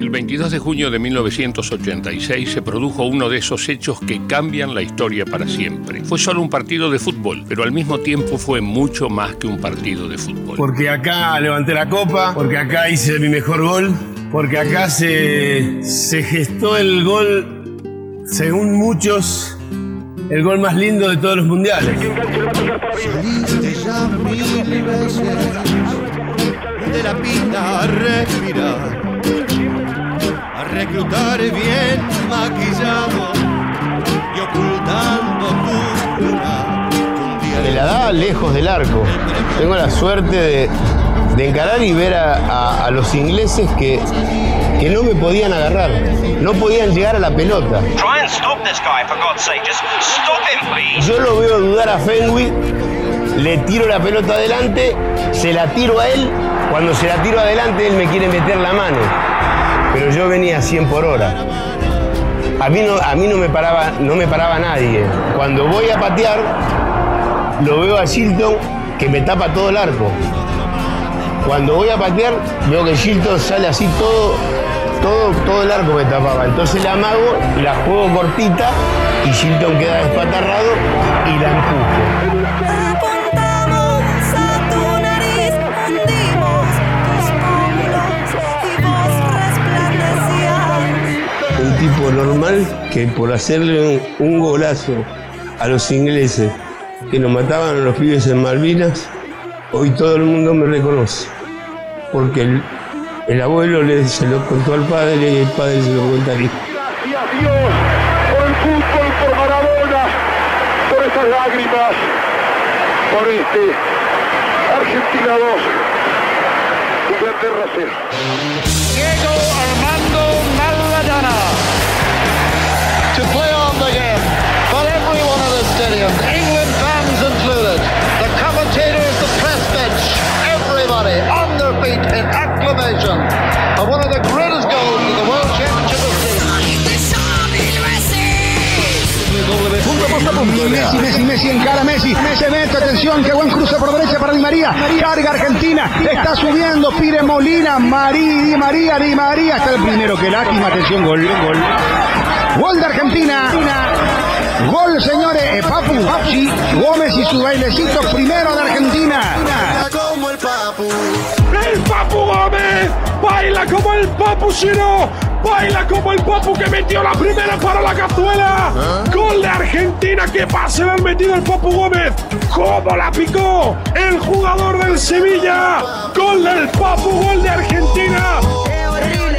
El 22 de junio de 1986 se produjo uno de esos hechos que cambian la historia para siempre. Fue solo un partido de fútbol, pero al mismo tiempo fue mucho más que un partido de fútbol. Porque acá levanté la copa, porque acá hice mi mejor gol, porque acá se, se gestó el gol, según muchos, el gol más lindo de todos los mundiales. Saliste ya mil veces de la pista a respirar, reclutar bien maquillado y ocultando día Me la daba lejos del arco. Tengo la suerte de, de encarar y ver a, a- a los ingleses que, que no me podían agarrar, no podían llegar a la pelota. Try and stop this guy, for God's sake. Just stop him, please. Yo lo veo dudar a Fenwick, le tiro la pelota adelante, se la tiro a él. Cuando se la tiro adelante, él me quiere meter la mano. Pero yo venía a 100 por hora. A mí no, a mí no, me, paraba, no me paraba nadie. Cuando voy a patear, lo veo a Shilton que me tapa todo el arco. Cuando voy a patear, veo que Shilton sale así todo, todo, todo el arco me tapaba. Entonces la amago, la juego cortita y Shilton queda despatarrado y la empujo. Que por hacerle un, un golazo a los ingleses que nos mataban a los pibes en Malvinas, hoy todo el mundo me reconoce. Porque el, el abuelo le, se lo contó al padre y el padre se lo cuenta al hijo. Gracias Dios por el fútbol, por Maradona, por esas lágrimas, por este Argentina 2, Inglaterra 0. Messi, Messi, Messi encara Messi. Se mete, atención, qué buen cruce por derecha para Di María. Carga Argentina, está subiendo, pide Molina, Marí, Di María, Di María. Está el primero, que lástima, atención, gol, gol. Gol de Argentina. Gol, señores, eh, Papu, sí, Gómez y su bailecito primero de Argentina. como el papu. El Papu Gómez baila como el Papu Chino, baila como el Papu que metió la primera para la cazuela. Gol de Argentina, que pase le han metido el Papu Gómez. ¿Cómo la picó el jugador del Sevilla? Gol del Papu, gol de Argentina. Es horrible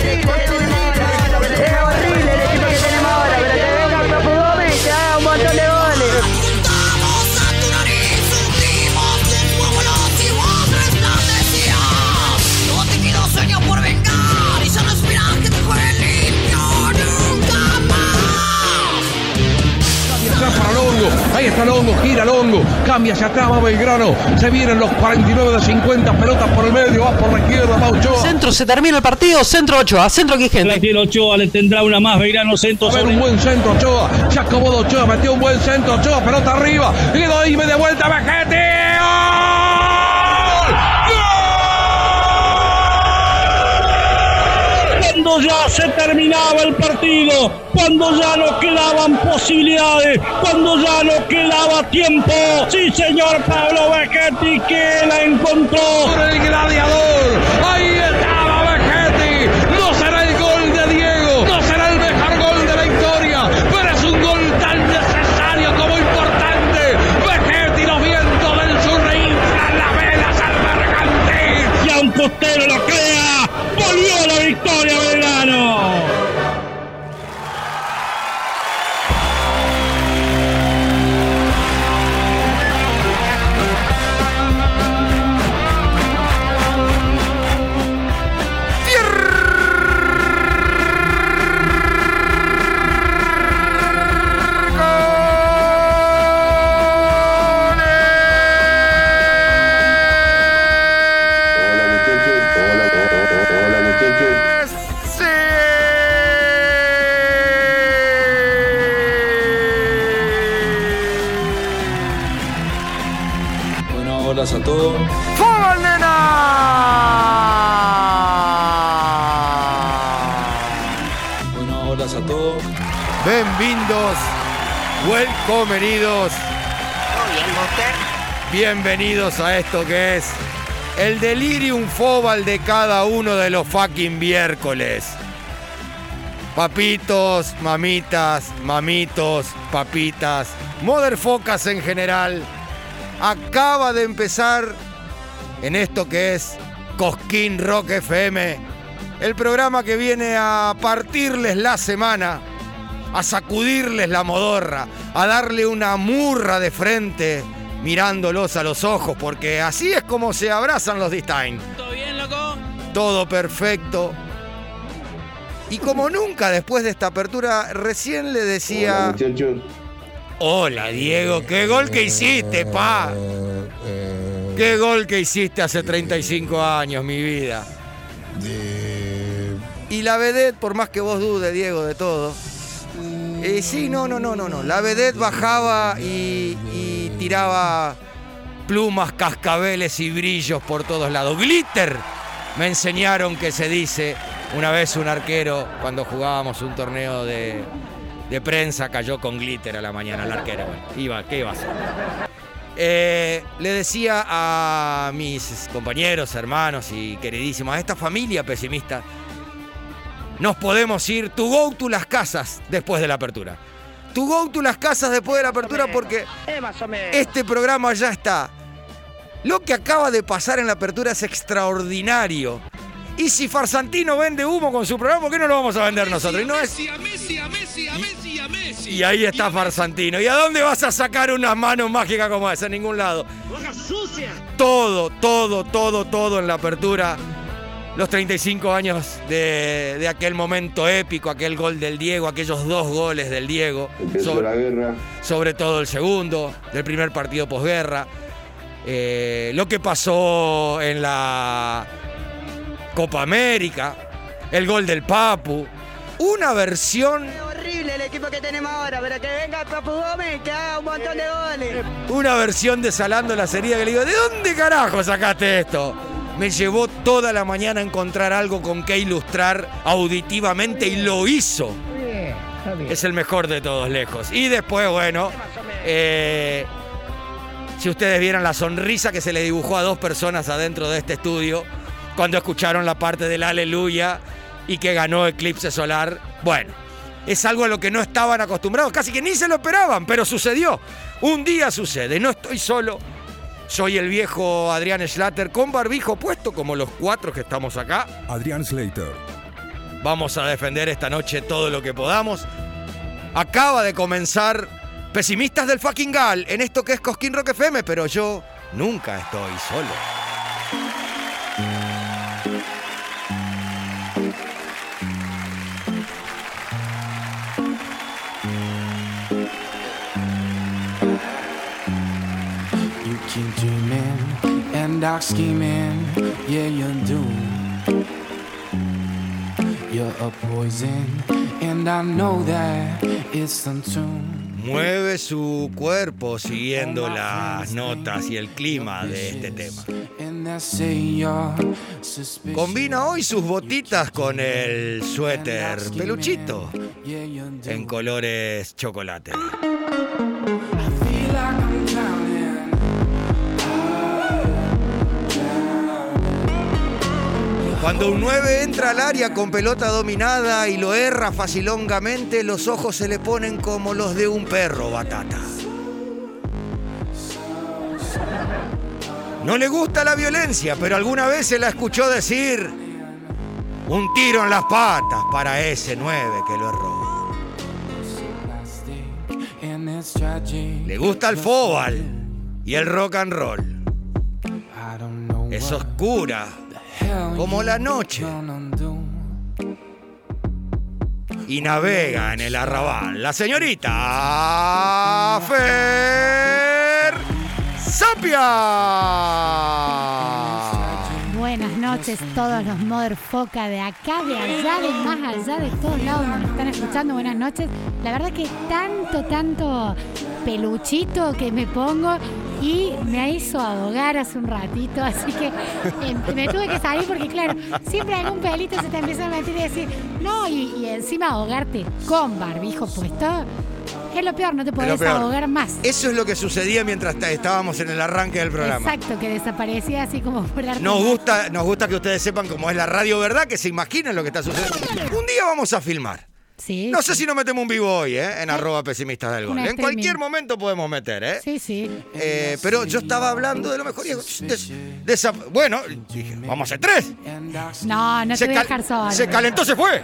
ahí está Longo, gira Longo, cambia hacia atrás, va Belgrano, se vienen los 49 de 50, pelotas por el medio, va por la izquierda, va Ochoa. Centro, se termina el partido. Centro 8 a centro Quijente. tiene Ochoa, le tendrá una más, Beirano Centro. A ver, un buen centro Ochoa, se acomodó Ochoa, metió un buen centro Ochoa, pelota arriba, y doy de vuelta, Vejete, Cuando ya se terminaba el partido, cuando ya no quedaban posibilidades, cuando ya no quedaba tiempo. Sí, señor Pablo Bechetti que la encontró. ¡Gol! El gladiador, pasa todo. ¡Fútbol, nena! Bueno, horas a todos. Bienvenidos, welcomenidos. Bienvenidos a esto que es el delirium fobal de cada uno de los fucking miércoles. Papitos, mamitas, mamitos, papitas, motherfocas en general. Acaba de empezar en esto que es Cosquín Rock FM, el programa que viene a partirles la semana, a sacudirles la modorra, a darle una murra de frente mirándolos a los ojos, porque así es como se abrazan los Distain. ¿Todo bien, loco? Todo perfecto. Y como nunca después de esta apertura, recién le decía... Hola Diego, qué gol que hiciste, pa. Qué gol que hiciste hace 35 años, mi vida. Y la vedette, por más que vos dudes, Diego, de todo. Eh, sí, no, no, no, no, no. La vedette bajaba y, y tiraba plumas, cascabeles y brillos por todos lados. Glitter. Me enseñaron que se dice. Una vez un arquero, cuando jugábamos un torneo de, de prensa, cayó con glitter a la mañana el arquero. Bueno, iba, ¿qué iba a hacer? Eh, le decía a mis compañeros, hermanos y queridísimos, a esta familia pesimista, nos podemos ir to go to las casas después de la apertura. To go to las casas después de la apertura porque Eh, menos. este programa ya está. Lo que acaba de pasar en la apertura es extraordinario. Y si Farsantino vende humo con su programa, ¿por qué no lo vamos a vender nosotros? Y no es y ahí está Farsantino. ¿Y a dónde vas a sacar unas manos mágicas como esa? En ningún lado. sucia! Todo, todo, todo, todo en la apertura. Los 35 años de, de aquel momento épico, aquel gol del Diego, aquellos dos goles del Diego. Empezó sobre, la guerra. sobre todo el segundo, del primer partido posguerra. Eh, lo que pasó en la Copa América, el gol del Papu. Una versión equipo que tenemos ahora, pero que venga Papu Gómez que haga un montón de goles. Una versión de Salando la serie que le digo, ¿de dónde carajo sacaste esto? Me llevó toda la mañana a encontrar algo con que ilustrar auditivamente y lo hizo. Es el mejor de todos lejos. Y después, bueno, eh, si ustedes vieran la sonrisa que se le dibujó a dos personas adentro de este estudio cuando escucharon la parte del aleluya y que ganó Eclipse Solar, bueno, es algo a lo que no estaban acostumbrados, casi que ni se lo esperaban, pero sucedió. Un día sucede, no estoy solo. Soy el viejo Adrián Schlatter con barbijo puesto como los cuatro que estamos acá. Adrián Slater. Vamos a defender esta noche todo lo que podamos. Acaba de comenzar Pesimistas del fucking Gal en esto que es Cosquín Rock FM, pero yo nunca estoy solo. Dark scheming, yeah, you do. You're a poison, and I know that it's untuned. Mueve su cuerpo siguiendo las notas y el clima de este tema. Combina hoy sus botitas con el suéter peluchito en colores chocolate. Cuando un 9 entra al área con pelota dominada y lo erra facilongamente, los ojos se le ponen como los de un perro batata. No le gusta la violencia, pero alguna vez se la escuchó decir un tiro en las patas para ese 9 que lo erró. Le gusta el fútbol y el rock and roll. Es oscura como la noche y navega en el arrabal. La señorita Fer Sapia. Buenas noches, todos los motherfuckers de acá, de allá, de más allá, de todos lados nos están escuchando. Buenas noches. La verdad que tanto, tanto peluchito que me pongo y me hizo ahogar hace un ratito, así que eh, me tuve que salir porque, claro, siempre algún pelito se te empieza a meter y decir, no, y, y encima ahogarte con barbijo puesto, es lo peor, no te podés ahogar más. Eso es lo que sucedía mientras estábamos en el arranque del programa. Exacto, que desaparecía así como por arte. Nos gusta, nos gusta que ustedes sepan cómo es la radio, ¿verdad? Que se imaginen lo que está sucediendo. Un día vamos a filmar. Sí. No sé si nos metemos un vivo hoy, ¿eh? En arroba pesimistas del gol. En cualquier momento podemos meter, ¿eh? Sí, sí. Eh, pero yo estaba hablando de lo mejor y de, de esa- bueno, dije, vamos a hacer tres. No, no Se te voy a dejar solo. Se calentó, se fue.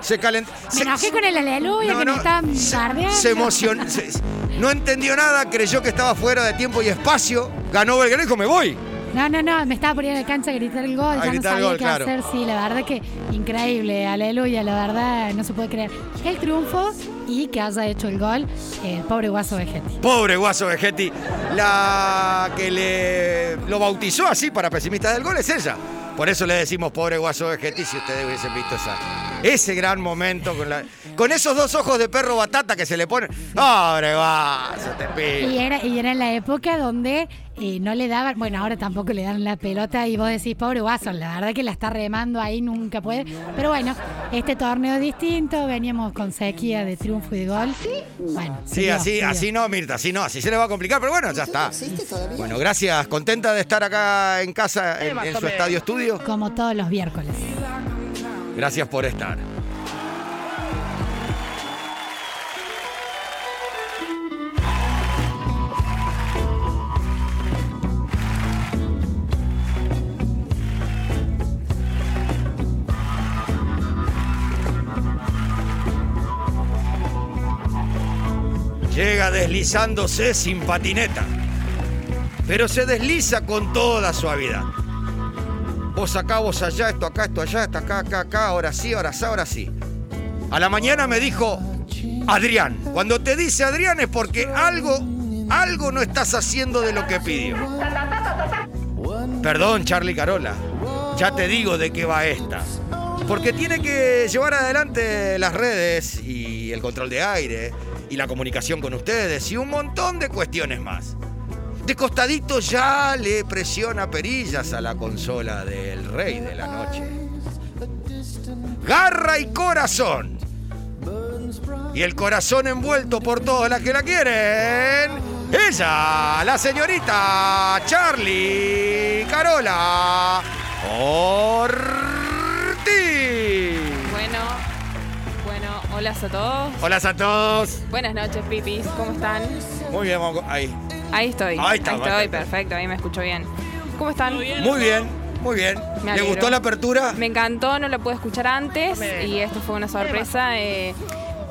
Se calentó. Me enojé con el aleluya No, que no, me estaban. Se emocionó. se- no entendió nada, creyó que estaba fuera de tiempo y espacio. Ganó Belgrano y dijo, me voy. No, no, no, me estaba poniendo en la cancha a gritar el gol, A ya no sabía gol, qué claro. hacer, sí, la verdad que increíble, aleluya, la verdad no se puede creer. El triunfo y que haya hecho el gol el pobre Guaso Vegetti. Pobre Guaso Vegetti. La que le lo bautizó así para pesimistas del gol es ella. Por eso le decimos pobre Guaso Vegetti si ustedes hubiesen visto esa, ese gran momento con, la, con esos dos ojos de perro batata que se le ponen. Pobre Guaso, te pido. Y era, y era en la época donde eh, no le daban, bueno, ahora tampoco le dan la pelota y vos decís, pobre Guaso, la verdad que la está remando ahí, nunca puede. Pero bueno, este torneo es distinto, veníamos con sequía de triunfo y de gol. Bueno, se Sí, dio, así, así no, Mirta, así no, así se le va a complicar, pero bueno, ya está. Bueno, gracias, contenta de estar acá en casa, en, en su estadio estudio. Como todos los miércoles. Gracias por estar. Deslizándose sin patineta, pero se desliza con toda suavidad. Vos acá, vos allá, esto acá, esto allá, esto acá, acá, acá, ahora sí, ahora sí, ahora sí. A la mañana me dijo Adrián. Cuando te dice Adrián es porque algo, algo no estás haciendo de lo que pidió. Perdón, Charlie Carola. Ya te digo de qué va esta. Porque tiene que llevar adelante las redes y el control de aire y la comunicación con ustedes y un montón de cuestiones más. De costadito ya le presiona perillas a la consola del rey de la noche. Garra y corazón. Y el corazón envuelto por todas las que la quieren. Ella, la señorita Charlie Carola Ortiz. Hola a todos. Hola a todos. Buenas noches, pipis. ¿Cómo están? Muy bien, vamos ahí. Ahí estoy. Ahí está, estoy, perfecto. perfecto. Ahí me escucho bien. ¿Cómo están? Muy bien, muy bien. Me ¿Le alegro. gustó la apertura? Me encantó, no la pude escuchar antes y esto fue una sorpresa. eh,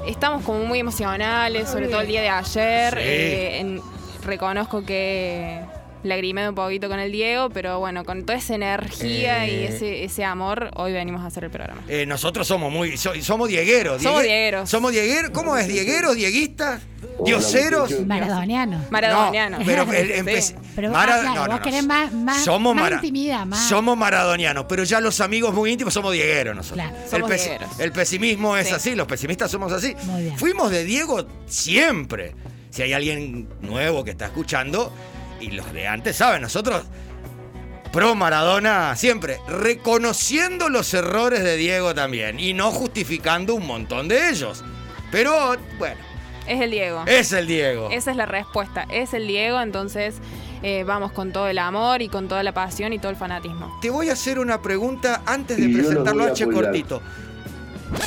estamos como muy emocionales, sobre todo el día de ayer. Sí. eh, en- reconozco que lagrimé un poquito con el Diego, pero bueno, con toda esa energía y Eh. ese, ese amor, hoy venimos a hacer el programa. Eh, nosotros somos muy. so- somos diegueros. Somos diegue- diegueros. Somos diegueros. ¿Cómo es? ¿Diegueros? ¿Dieguistas? ¿Dioseros? Maradoniano. Maradoniano. No, pero el- Sí. Pero Mara- ah, claro, no, no, vos querés más, más, somos más mara- intimidad, más. Somos maradonianos, pero ya los amigos muy íntimos somos diegueros nosotros. Claro. el, Somos diegueros. el pesimismo es Sí. así, los pesimistas somos así. Muy bien. Fuimos de Diego siempre. Si hay alguien nuevo que está escuchando, y los de antes saben, nosotros pro Maradona siempre, reconociendo los errores de Diego también y no justificando un montón de ellos. Pero bueno, Es el Diego. es el Diego. Esa es la respuesta. Es el Diego, entonces eh, vamos con todo el amor y con toda la pasión y todo el fanatismo. Te voy a hacer una pregunta antes de Y presentarlo a Che. Cortito.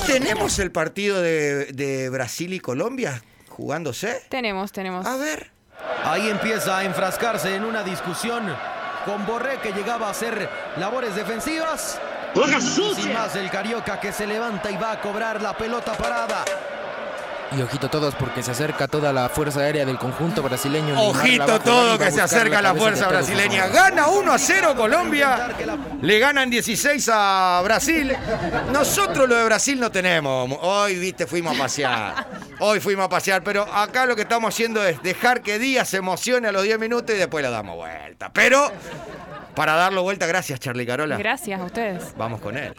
¿Tenemos el partido de, de Brasil y Colombia jugándose? Tenemos, tenemos. A ver. Ahí empieza a enfrascarse en una discusión con Borré que llegaba a hacer labores defensivas. Y sin más el Carioca que se levanta y va a cobrar la pelota parada. Y ojito todos porque se acerca toda la fuerza aérea del conjunto brasileño. La Ojito todo que se acerca la fuerza brasileña. Gana 1 a 0 Colombia. Le ganan 16 a Brasil. Nosotros lo de Brasil no tenemos. Hoy, viste, fuimos a pasear. Hoy fuimos a pasear. Pero acá lo que estamos haciendo es dejar que Díaz se emocione a los 10 minutos y después le damos vuelta. Pero para darlo vuelta, gracias Charlie Carola. Gracias a ustedes. Vamos con él.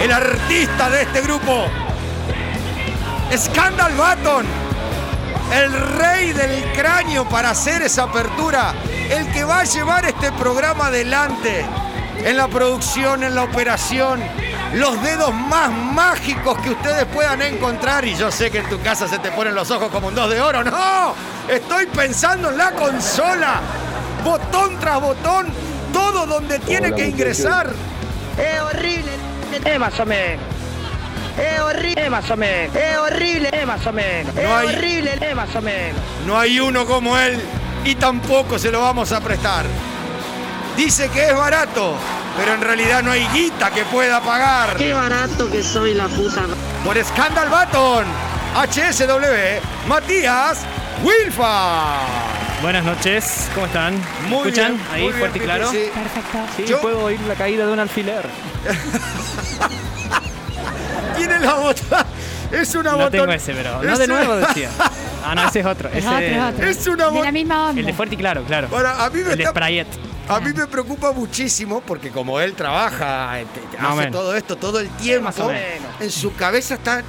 El artista de este grupo. Scandal Baton, el rey del cráneo para hacer esa apertura, el que va a llevar este programa adelante en la producción, en la operación, los dedos más mágicos que ustedes puedan encontrar. Y yo sé que en tu casa se te ponen los ojos como un dos de oro. No, estoy pensando en la consola, botón tras botón, todo donde tiene que ingresar. Es horrible, es más o menos. Es horrible, es más o menos. Es horrible, es más o menos. Es No hay- horrible, es más o menos. No hay uno como él y tampoco se lo vamos a prestar. Dice que es barato, pero en realidad no hay guita que pueda pagar. Qué barato que soy la puta. Por Scandal Baton, HSW, Matías Wilfa. Buenas noches, ¿cómo están? ¿Me Muy ¿Escuchan? bien, Ahí, muy bien, fuerte y claro. sí. Perfecto. Sí, Yo- puedo oír la caída de un alfiler. Tiene la bota. Es una No botón- tengo ese, pero no de nuevo decía. Ah, no, ese es otro. Es ese otro, es otro. Es una De bo- la misma onda. El de fuerte y claro, claro. Bueno, a mí me el de Sprayet. A mí me preocupa muchísimo porque como él trabaja, eh, hace todo esto todo el tiempo, Más o menos. en su cabeza está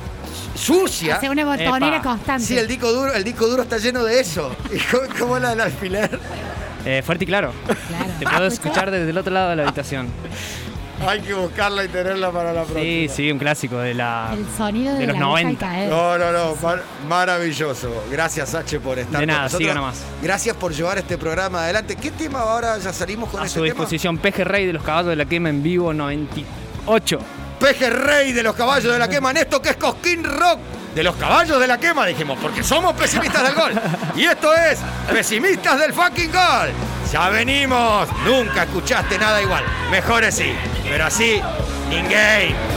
sucia. Hace una botonera Epa. constante. Sí, el disco duro, el disco duro está lleno de eso. ¿Y cómo, cómo la del alfiler? Eh, fuerte y claro. Claro. Te puedo escuchar desde el otro lado de la habitación. Hay que buscarla y tenerla para la próxima. Sí, sí, un clásico de la. El sonido de, De los la aguja al 90. caer. No, no, no, mar- maravilloso. Gracias, H, por estar De con nada, nosotros. siga nomás. Gracias por llevar este programa adelante. ¿Qué tema ahora ya salimos con A este su tema? disposición, Peje Rey de los Caballos de la Quema en vivo 98. Peje Rey de los caballos de la quema en esto que es Cosquín Rock. De los caballos de la quema, dijimos, porque somos pesimistas del gol. Y esto es Pesimistas del fucking gol. Ya venimos. Nunca escuchaste nada igual. Mejor así. Pero así, in.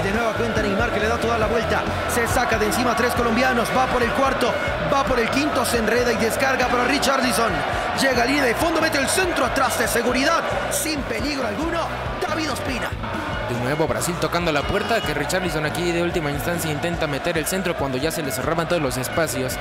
Y de nueva cuenta Neymar que le da toda la vuelta. Se saca de encima a tres colombianos. Va por el cuarto. Va por el quinto. Se enreda y descarga para Richardson. Llega a línea de fondo. Mete el centro atrás de seguridad. Sin peligro alguno. David Ospina. De nuevo Brasil tocando la puerta que Richarlison aquí de última instancia intenta meter el centro cuando ya se le cerraban todos los espacios.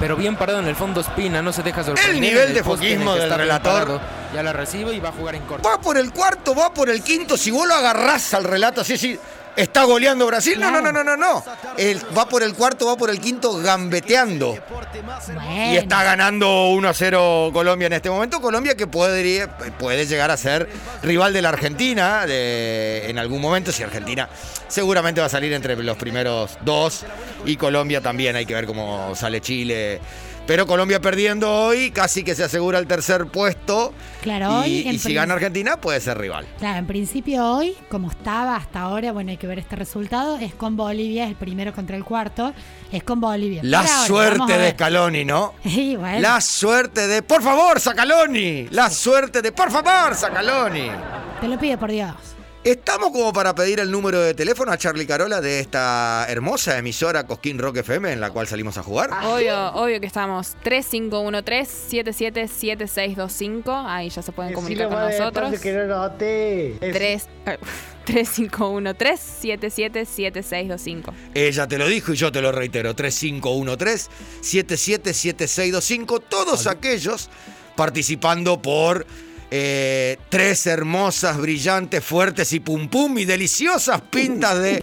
Pero bien parado en el fondo Espina, no se deja sorprender. El nivel de foquismo del relator. Ya la recibe y va a jugar en corto. Va por el cuarto, va por el quinto. Si vos lo agarrás al relato así, sí. ¿Está goleando Brasil? No, no, no, no, no, no. El- va por el cuarto, va por el quinto gambeteando. Y está ganando 1 a 0 Colombia en este momento. Colombia que podría, puede llegar a ser rival de la Argentina de- en algún momento. Si Argentina seguramente va a salir entre los primeros dos. Y Colombia también. Hay que ver cómo sale Chile. Pero Colombia perdiendo hoy, casi que se asegura el tercer puesto. Claro, hoy Y, y si gana Argentina, puede ser rival. Claro, en principio hoy, como estaba hasta ahora, bueno, hay que ver este resultado, es con Bolivia, es el primero contra el cuarto, es con Bolivia. La ahora, suerte de. Scaloni, ¿no? Sí, bueno. La suerte de. ¡Por favor, Sacaloni! La suerte de. ¡Por favor, Sacaloni! Te lo pido por Dios. ¿Estamos como para pedir el número de teléfono a Charlie Carola de esta hermosa emisora Cosquín Rock FM en la cual salimos a jugar? Obvio, obvio que estamos 3513-777625. Ahí ya se pueden comunicar con nosotros. Tres- eh, 3513-777625. Ella te lo dijo y yo te lo reitero. 3513-777625. Todos aquellos participando por eh, tres hermosas, brillantes, fuertes y pum pum y deliciosas pintas de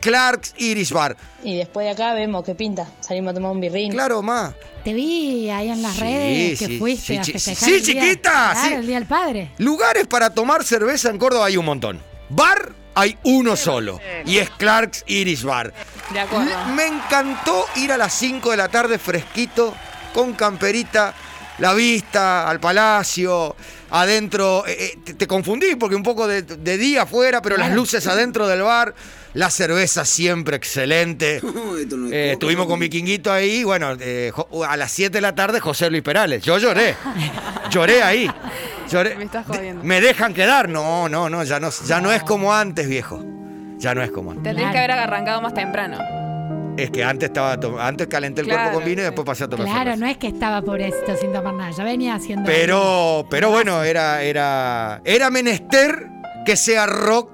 Clark's Irish Bar. Y después de acá vemos qué pinta. Salimos a tomar un birrín. Claro, ma. Te vi ahí en las Sí, redes que sí, fuiste sí, a festejar. sí, el día- chiquita, claro, sí. el Día del Padre. Lugares para tomar cerveza en Córdoba hay un montón. Bar hay uno solo. Y es Clark's Irish Bar. De acuerdo. Me- Me encantó ir a las 5 de la tarde fresquito, con camperita, la vista al palacio, adentro. eh, eh, te, te confundí porque un poco de, de día afuera, pero las luces adentro del bar. La cerveza siempre excelente. Eh, estuvimos con Vikinguito ahí. Bueno, eh, a las 7 de la tarde, José Luis Perales. Yo lloré. Lloré ahí. Lloré. Me estás jodiendo. ¿Me dejan quedar? No, no, no, ya no, ya no es como antes, viejo. Ya no es como antes. Tendrías que haber arrancado más temprano. Es que antes estaba antes calenté el Claro, cuerpo con vino y después pasé a tomar Claro, cerveza. no es que estaba pobrecito sin tomar nada, ya venía haciendo. Pero, pero bueno, era, era, era menester que sea rock